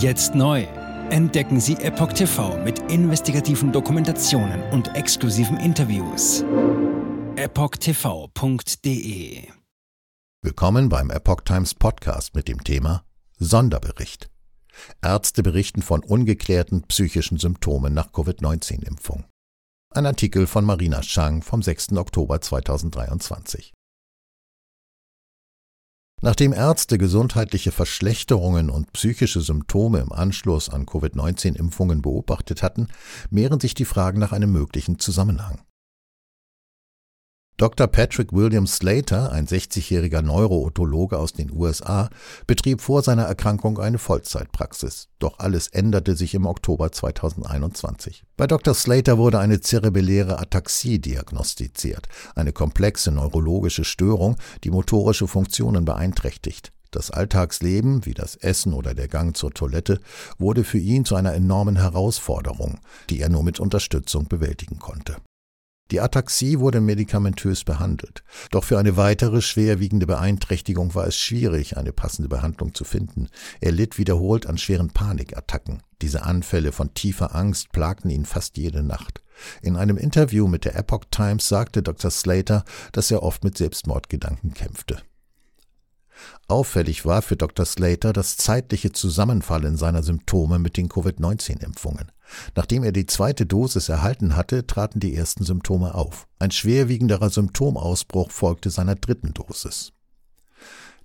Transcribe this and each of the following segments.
Jetzt neu. Entdecken Sie Epoch TV mit investigativen Dokumentationen und exklusiven Interviews. EpochTV.de Willkommen beim Epoch Times Podcast mit dem Thema Sonderbericht. Ärzte berichten von ungeklärten psychischen Symptomen nach Covid-19-Impfung. Ein Artikel von Marina Chang vom 6. Oktober 2023. Nachdem Ärzte gesundheitliche Verschlechterungen und psychische Symptome im Anschluss an Covid-19-Impfungen beobachtet hatten, mehren sich die Fragen nach einem möglichen Zusammenhang. Dr. Patrick William Slater, ein 60-jähriger Neurootologe aus den USA, betrieb vor seiner Erkrankung eine Vollzeitpraxis. Doch alles änderte sich im Oktober 2021. Bei Dr. Slater wurde eine zerebelläre Ataxie diagnostiziert, eine komplexe neurologische Störung, die motorische Funktionen beeinträchtigt. Das Alltagsleben, wie das Essen oder der Gang zur Toilette, wurde für ihn zu einer enormen Herausforderung, die er nur mit Unterstützung bewältigen konnte. Die Ataxie wurde medikamentös behandelt. Doch für eine weitere schwerwiegende Beeinträchtigung war es schwierig, eine passende Behandlung zu finden. Er litt wiederholt an schweren Panikattacken. Diese Anfälle von tiefer Angst plagten ihn fast jede Nacht. In einem Interview mit der Epoch Times sagte Dr. Slater, dass er oft mit Selbstmordgedanken kämpfte. Auffällig war für Dr. Slater das zeitliche Zusammenfallen seiner Symptome mit den Covid-19-Impfungen. Nachdem er die zweite Dosis erhalten hatte, traten die ersten Symptome auf. Ein schwerwiegenderer Symptomausbruch folgte seiner dritten Dosis.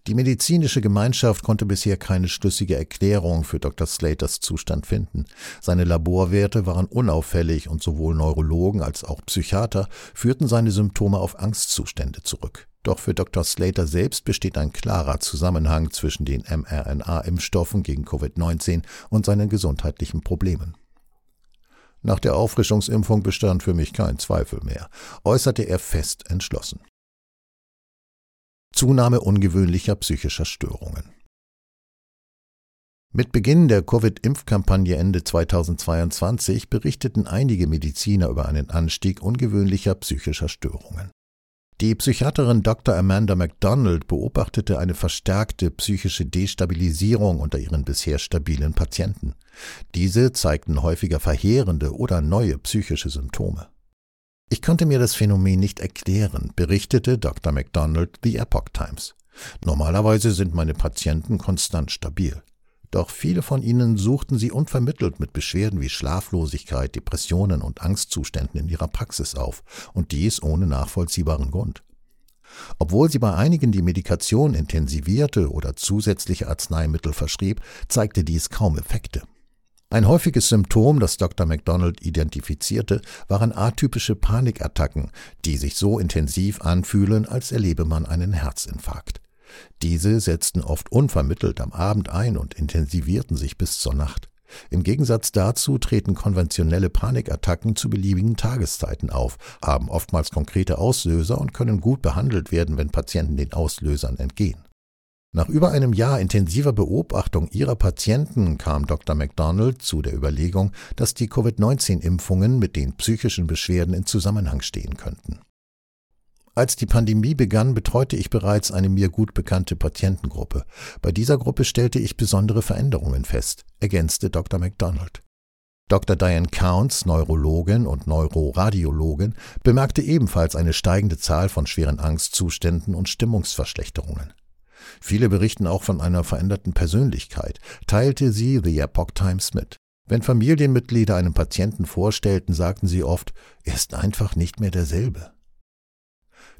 Die medizinische Gemeinschaft konnte bisher keine schlüssige Erklärung für Dr. Slaters Zustand finden. Seine Laborwerte waren unauffällig und sowohl Neurologen als auch Psychiater führten seine Symptome auf Angstzustände zurück. Doch für Dr. Slater selbst besteht ein klarer Zusammenhang zwischen den mRNA-Impfstoffen gegen Covid-19 und seinen gesundheitlichen Problemen. Nach der Auffrischungsimpfung bestand für mich kein Zweifel mehr, äußerte er fest entschlossen. Zunahme ungewöhnlicher psychischer Störungen. Mit Beginn der Covid-Impfkampagne Ende 2022 berichteten einige Mediziner über einen Anstieg ungewöhnlicher psychischer Störungen. Die Psychiaterin Dr. Amanda MacDonald beobachtete eine verstärkte psychische Destabilisierung unter ihren bisher stabilen Patienten. Diese zeigten häufiger verheerende oder neue psychische Symptome. Ich konnte mir das Phänomen nicht erklären, berichtete Dr. MacDonald The Epoch Times. Normalerweise sind meine Patienten konstant stabil. Doch viele von ihnen suchten sie unvermittelt mit Beschwerden wie Schlaflosigkeit, Depressionen und Angstzuständen in ihrer Praxis auf, und dies ohne nachvollziehbaren Grund. Obwohl sie bei einigen die Medikation intensivierte oder zusätzliche Arzneimittel verschrieb, zeigte dies kaum Effekte. Ein häufiges Symptom, das Dr. MacDonald identifizierte, waren atypische Panikattacken, die sich so intensiv anfühlen, als erlebe man einen Herzinfarkt. Diese setzten oft unvermittelt am Abend ein und intensivierten sich bis zur Nacht. Im Gegensatz dazu treten konventionelle Panikattacken zu beliebigen Tageszeiten auf, haben oftmals konkrete Auslöser und können gut behandelt werden, wenn Patienten den Auslösern entgehen. Nach über einem Jahr intensiver Beobachtung ihrer Patienten kam Dr. McDonald zu der Überlegung, dass die Covid-19-Impfungen mit den psychischen Beschwerden in Zusammenhang stehen könnten. Als die Pandemie begann, betreute ich bereits eine mir gut bekannte Patientengruppe. Bei dieser Gruppe stellte ich besondere Veränderungen fest, ergänzte Dr. McDonald. Dr. Diane Counts, Neurologin und Neuroradiologin, bemerkte ebenfalls eine steigende Zahl von schweren Angstzuständen und Stimmungsverschlechterungen. Viele berichten auch von einer veränderten Persönlichkeit, teilte sie The Epoch Times mit. Wenn Familienmitglieder einen Patienten vorstellten, sagten sie oft, er ist einfach nicht mehr derselbe.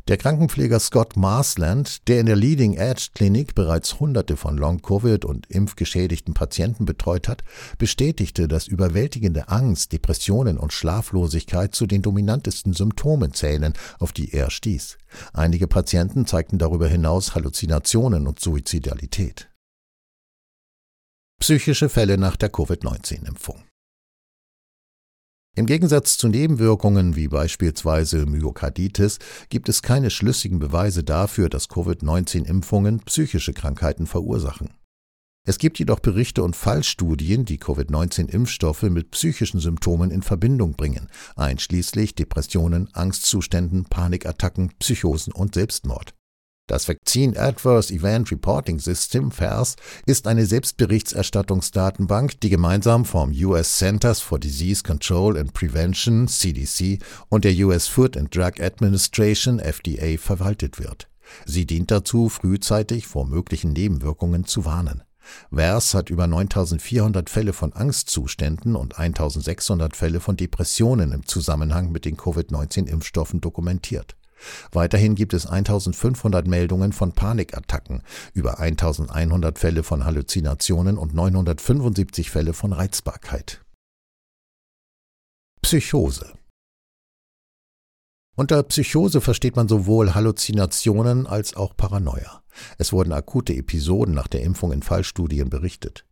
Der Krankenpfleger Scott Marsland, der in der Leading Edge Klinik bereits hunderte von Long-Covid und impfgeschädigten Patienten betreut hat, bestätigte, dass überwältigende Angst, Depressionen und Schlaflosigkeit zu den dominantesten Symptomen zählen, auf die er stieß. Einige Patienten zeigten darüber hinaus Halluzinationen und Suizidalität. Psychische Fälle nach der Covid-19-Impfung im Gegensatz zu Nebenwirkungen wie beispielsweise Myokarditis gibt es keine schlüssigen Beweise dafür, dass Covid-19-Impfungen psychische Krankheiten verursachen. Es gibt jedoch Berichte und Fallstudien, die Covid-19-Impfstoffe mit psychischen Symptomen in Verbindung bringen, einschließlich Depressionen, Angstzuständen, Panikattacken, Psychosen und Selbstmord. Das Vaccine Adverse Event Reporting System FAERS ist eine Selbstberichterstattungsdatenbank, die gemeinsam vom US Centers for Disease Control and Prevention CDC und der US Food and Drug Administration FDA verwaltet wird. Sie dient dazu, frühzeitig vor möglichen Nebenwirkungen zu warnen. VERS hat über 9400 Fälle von Angstzuständen und 1600 Fälle von Depressionen im Zusammenhang mit den Covid-19-Impfstoffen dokumentiert. Weiterhin gibt es 1500 Meldungen von Panikattacken, über 1100 Fälle von Halluzinationen und 975 Fälle von Reizbarkeit. Psychose unter Psychose versteht man sowohl Halluzinationen als auch Paranoia. Es wurden akute Episoden nach der Impfung in Fallstudien berichtet.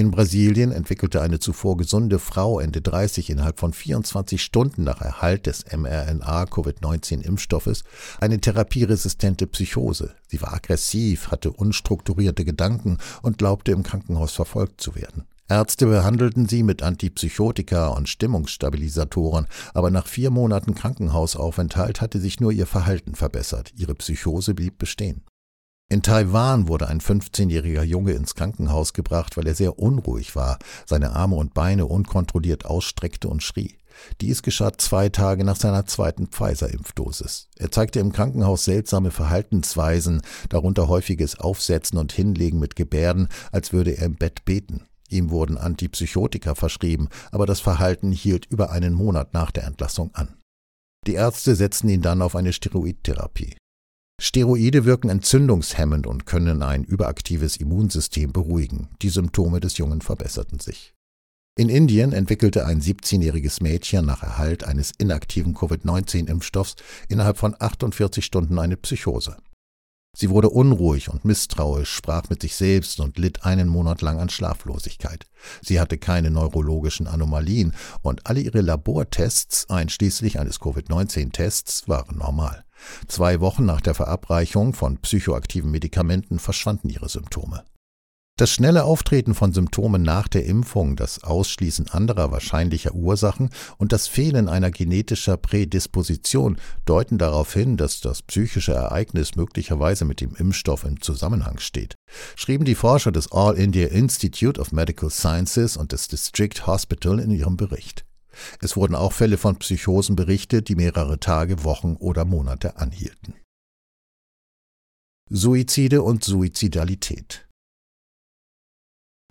In Brasilien entwickelte eine zuvor gesunde Frau Ende 30 innerhalb von 24 Stunden nach Erhalt des mRNA-Covid-19-Impfstoffes eine therapieresistente Psychose. Sie war aggressiv, hatte unstrukturierte Gedanken und glaubte im Krankenhaus verfolgt zu werden. Ärzte behandelten sie mit Antipsychotika und Stimmungsstabilisatoren, aber nach vier Monaten Krankenhausaufenthalt hatte sich nur ihr Verhalten verbessert, ihre Psychose blieb bestehen. In Taiwan wurde ein 15-jähriger Junge ins Krankenhaus gebracht, weil er sehr unruhig war, seine Arme und Beine unkontrolliert ausstreckte und schrie. Dies geschah zwei Tage nach seiner zweiten Pfizer-Impfdosis. Er zeigte im Krankenhaus seltsame Verhaltensweisen, darunter häufiges Aufsetzen und Hinlegen mit Gebärden, als würde er im Bett beten. Ihm wurden Antipsychotika verschrieben, aber das Verhalten hielt über einen Monat nach der Entlassung an. Die Ärzte setzten ihn dann auf eine Steroidtherapie. Steroide wirken entzündungshemmend und können ein überaktives Immunsystem beruhigen. Die Symptome des Jungen verbesserten sich. In Indien entwickelte ein 17-jähriges Mädchen nach Erhalt eines inaktiven Covid-19-Impfstoffs innerhalb von 48 Stunden eine Psychose. Sie wurde unruhig und misstrauisch, sprach mit sich selbst und litt einen Monat lang an Schlaflosigkeit. Sie hatte keine neurologischen Anomalien und alle ihre Labortests, einschließlich eines Covid-19-Tests, waren normal. Zwei Wochen nach der Verabreichung von psychoaktiven Medikamenten verschwanden ihre Symptome. Das schnelle Auftreten von Symptomen nach der Impfung, das Ausschließen anderer wahrscheinlicher Ursachen und das Fehlen einer genetischer Prädisposition deuten darauf hin, dass das psychische Ereignis möglicherweise mit dem Impfstoff im Zusammenhang steht, schrieben die Forscher des All India Institute of Medical Sciences und des District Hospital in ihrem Bericht. Es wurden auch Fälle von Psychosen berichtet, die mehrere Tage, Wochen oder Monate anhielten. Suizide und Suizidalität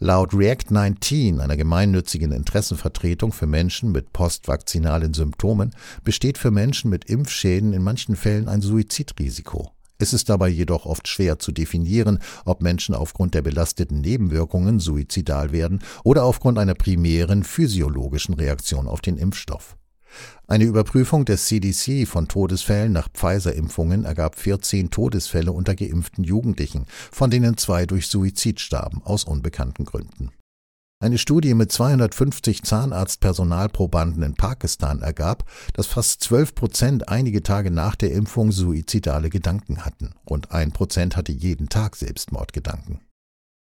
Laut React 19, einer gemeinnützigen Interessenvertretung für Menschen mit postvakzinalen Symptomen, besteht für Menschen mit Impfschäden in manchen Fällen ein Suizidrisiko. Es ist dabei jedoch oft schwer zu definieren, ob Menschen aufgrund der belasteten Nebenwirkungen suizidal werden oder aufgrund einer primären physiologischen Reaktion auf den Impfstoff. Eine Überprüfung des CDC von Todesfällen nach Pfizer-Impfungen ergab 14 Todesfälle unter geimpften Jugendlichen, von denen zwei durch Suizid starben, aus unbekannten Gründen. Eine Studie mit 250 Zahnarztpersonalprobanden in Pakistan ergab, dass fast 12 Prozent einige Tage nach der Impfung suizidale Gedanken hatten. Rund ein Prozent hatte jeden Tag Selbstmordgedanken.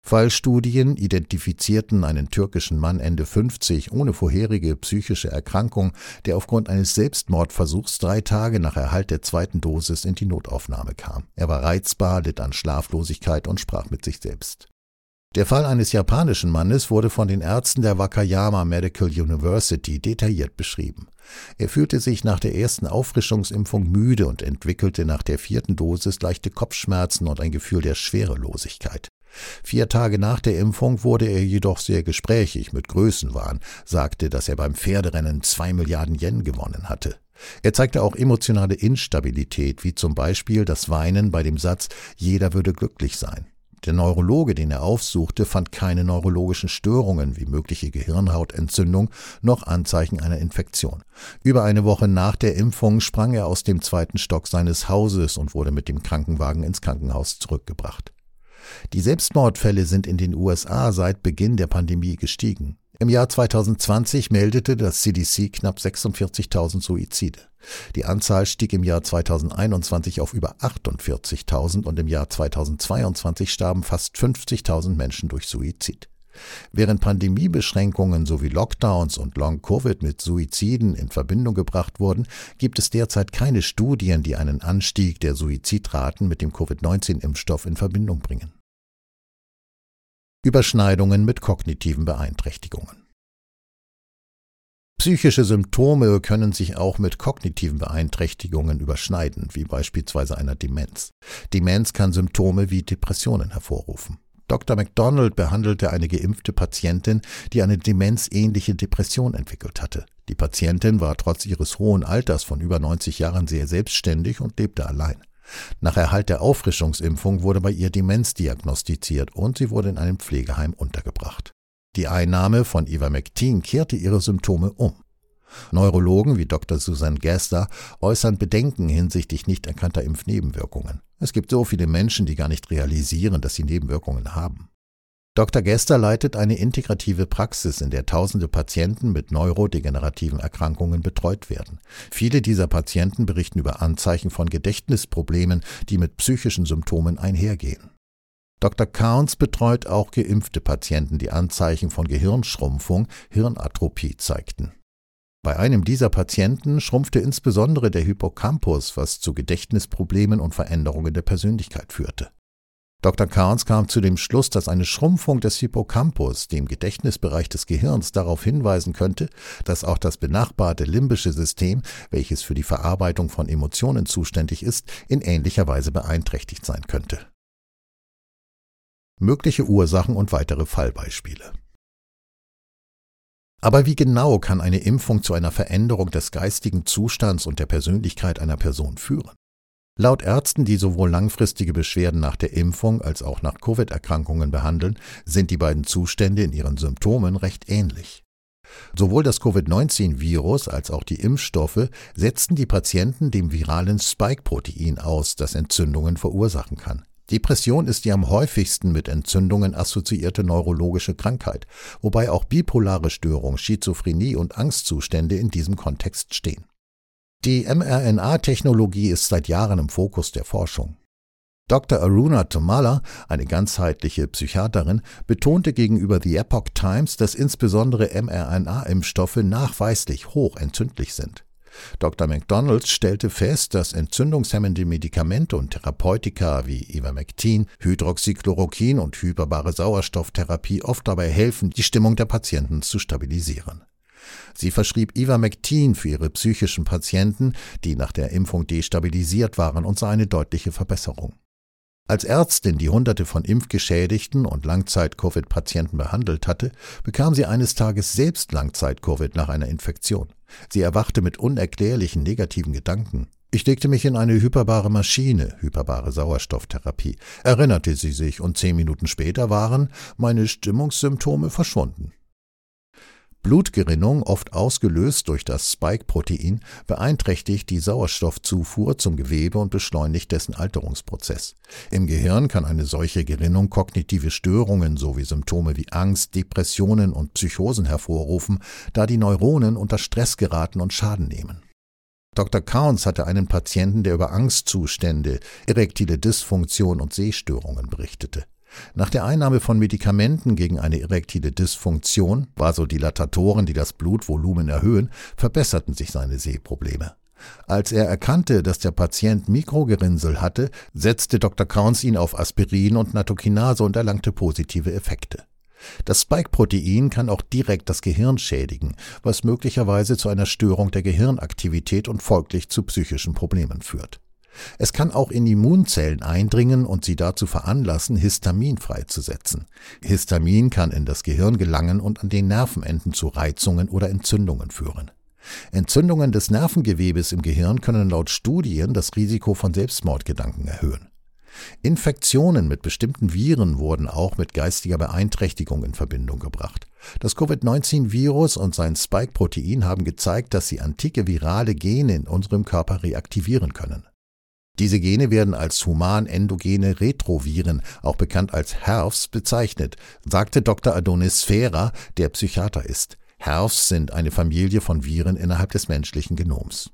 Fallstudien identifizierten einen türkischen Mann Ende 50 ohne vorherige psychische Erkrankung, der aufgrund eines Selbstmordversuchs drei Tage nach Erhalt der zweiten Dosis in die Notaufnahme kam. Er war reizbar, litt an Schlaflosigkeit und sprach mit sich selbst. Der Fall eines japanischen Mannes wurde von den Ärzten der Wakayama Medical University detailliert beschrieben. Er fühlte sich nach der ersten Auffrischungsimpfung müde und entwickelte nach der vierten Dosis leichte Kopfschmerzen und ein Gefühl der Schwerelosigkeit. Vier Tage nach der Impfung wurde er jedoch sehr gesprächig mit Größenwahn, sagte, dass er beim Pferderennen zwei Milliarden Yen gewonnen hatte. Er zeigte auch emotionale Instabilität, wie zum Beispiel das Weinen bei dem Satz Jeder würde glücklich sein. Der Neurologe, den er aufsuchte, fand keine neurologischen Störungen wie mögliche Gehirnhautentzündung noch Anzeichen einer Infektion. Über eine Woche nach der Impfung sprang er aus dem zweiten Stock seines Hauses und wurde mit dem Krankenwagen ins Krankenhaus zurückgebracht. Die Selbstmordfälle sind in den USA seit Beginn der Pandemie gestiegen. Im Jahr 2020 meldete das CDC knapp 46.000 Suizide. Die Anzahl stieg im Jahr 2021 auf über 48.000 und im Jahr 2022 starben fast 50.000 Menschen durch Suizid. Während Pandemiebeschränkungen sowie Lockdowns und Long-Covid mit Suiziden in Verbindung gebracht wurden, gibt es derzeit keine Studien, die einen Anstieg der Suizidraten mit dem Covid-19-Impfstoff in Verbindung bringen. Überschneidungen mit kognitiven Beeinträchtigungen. Psychische Symptome können sich auch mit kognitiven Beeinträchtigungen überschneiden, wie beispielsweise einer Demenz. Demenz kann Symptome wie Depressionen hervorrufen. Dr. McDonald behandelte eine geimpfte Patientin, die eine demenzähnliche Depression entwickelt hatte. Die Patientin war trotz ihres hohen Alters von über 90 Jahren sehr selbstständig und lebte allein. Nach Erhalt der Auffrischungsimpfung wurde bei ihr Demenz diagnostiziert und sie wurde in einem Pflegeheim untergebracht. Die Einnahme von Ivermectin kehrte ihre Symptome um. Neurologen wie Dr. Susan Gaster äußern Bedenken hinsichtlich nicht erkannter Impfnebenwirkungen. Es gibt so viele Menschen, die gar nicht realisieren, dass sie Nebenwirkungen haben. Dr. Gester leitet eine integrative Praxis, in der tausende Patienten mit neurodegenerativen Erkrankungen betreut werden. Viele dieser Patienten berichten über Anzeichen von Gedächtnisproblemen, die mit psychischen Symptomen einhergehen. Dr. Counts betreut auch geimpfte Patienten, die Anzeichen von Gehirnschrumpfung, Hirnatrophie zeigten. Bei einem dieser Patienten schrumpfte insbesondere der Hippocampus, was zu Gedächtnisproblemen und Veränderungen der Persönlichkeit führte. Dr. Carnes kam zu dem Schluss, dass eine Schrumpfung des Hippocampus, dem Gedächtnisbereich des Gehirns, darauf hinweisen könnte, dass auch das benachbarte limbische System, welches für die Verarbeitung von Emotionen zuständig ist, in ähnlicher Weise beeinträchtigt sein könnte mögliche Ursachen und weitere Fallbeispiele. Aber wie genau kann eine Impfung zu einer Veränderung des geistigen Zustands und der Persönlichkeit einer Person führen? Laut Ärzten, die sowohl langfristige Beschwerden nach der Impfung als auch nach Covid-Erkrankungen behandeln, sind die beiden Zustände in ihren Symptomen recht ähnlich. Sowohl das Covid-19-Virus als auch die Impfstoffe setzen die Patienten dem viralen Spike-Protein aus, das Entzündungen verursachen kann. Depression ist die am häufigsten mit Entzündungen assoziierte neurologische Krankheit, wobei auch bipolare Störung, Schizophrenie und Angstzustände in diesem Kontext stehen. Die mRNA-Technologie ist seit Jahren im Fokus der Forschung. Dr. Aruna Tomala, eine ganzheitliche Psychiaterin, betonte gegenüber The Epoch Times, dass insbesondere mRNA-Impfstoffe nachweislich hoch entzündlich sind. Dr. McDonald stellte fest, dass entzündungshemmende Medikamente und Therapeutika wie Ivermectin, Hydroxychloroquin und hyperbare Sauerstofftherapie oft dabei helfen, die Stimmung der Patienten zu stabilisieren. Sie verschrieb Ivermectin für ihre psychischen Patienten, die nach der Impfung destabilisiert waren und sah eine deutliche Verbesserung. Als Ärztin, die Hunderte von Impfgeschädigten und Langzeit-Covid-Patienten behandelt hatte, bekam sie eines Tages selbst Langzeit-Covid nach einer Infektion. Sie erwachte mit unerklärlichen negativen Gedanken. Ich legte mich in eine hyperbare Maschine, hyperbare Sauerstofftherapie, erinnerte sie sich, und zehn Minuten später waren meine Stimmungssymptome verschwunden. Blutgerinnung, oft ausgelöst durch das Spike-Protein, beeinträchtigt die Sauerstoffzufuhr zum Gewebe und beschleunigt dessen Alterungsprozess. Im Gehirn kann eine solche Gerinnung kognitive Störungen sowie Symptome wie Angst, Depressionen und Psychosen hervorrufen, da die Neuronen unter Stress geraten und Schaden nehmen. Dr. Counts hatte einen Patienten, der über Angstzustände, erektile Dysfunktion und Sehstörungen berichtete. Nach der Einnahme von Medikamenten gegen eine erektile Dysfunktion, Vasodilatatoren, die das Blutvolumen erhöhen, verbesserten sich seine Sehprobleme. Als er erkannte, dass der Patient Mikrogerinnsel hatte, setzte Dr. Counts ihn auf Aspirin und Natokinase und erlangte positive Effekte. Das Spike-Protein kann auch direkt das Gehirn schädigen, was möglicherweise zu einer Störung der Gehirnaktivität und folglich zu psychischen Problemen führt. Es kann auch in Immunzellen eindringen und sie dazu veranlassen, Histamin freizusetzen. Histamin kann in das Gehirn gelangen und an den Nervenenden zu Reizungen oder Entzündungen führen. Entzündungen des Nervengewebes im Gehirn können laut Studien das Risiko von Selbstmordgedanken erhöhen. Infektionen mit bestimmten Viren wurden auch mit geistiger Beeinträchtigung in Verbindung gebracht. Das Covid-19-Virus und sein Spike-Protein haben gezeigt, dass sie antike virale Gene in unserem Körper reaktivieren können. Diese Gene werden als human-endogene Retroviren, auch bekannt als HERVs, bezeichnet, sagte Dr. Adonis Sfera, der Psychiater ist. HERVs sind eine Familie von Viren innerhalb des menschlichen Genoms.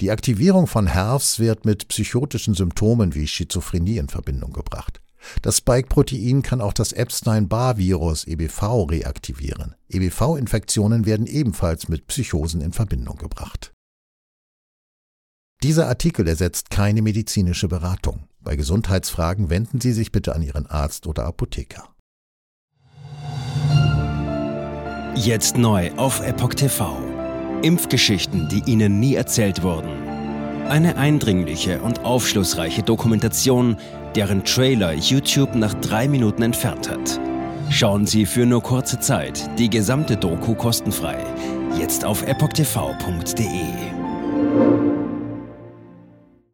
Die Aktivierung von HERVs wird mit psychotischen Symptomen wie Schizophrenie in Verbindung gebracht. Das Spike-Protein kann auch das Epstein-Barr-Virus EBV reaktivieren. EBV-Infektionen werden ebenfalls mit Psychosen in Verbindung gebracht. Dieser Artikel ersetzt keine medizinische Beratung. Bei Gesundheitsfragen wenden Sie sich bitte an Ihren Arzt oder Apotheker. Jetzt neu auf Epoch TV. Impfgeschichten, die Ihnen nie erzählt wurden. Eine eindringliche und aufschlussreiche Dokumentation, deren Trailer YouTube nach drei Minuten entfernt hat. Schauen Sie für nur kurze Zeit die gesamte Doku kostenfrei. Jetzt auf epochtv.de.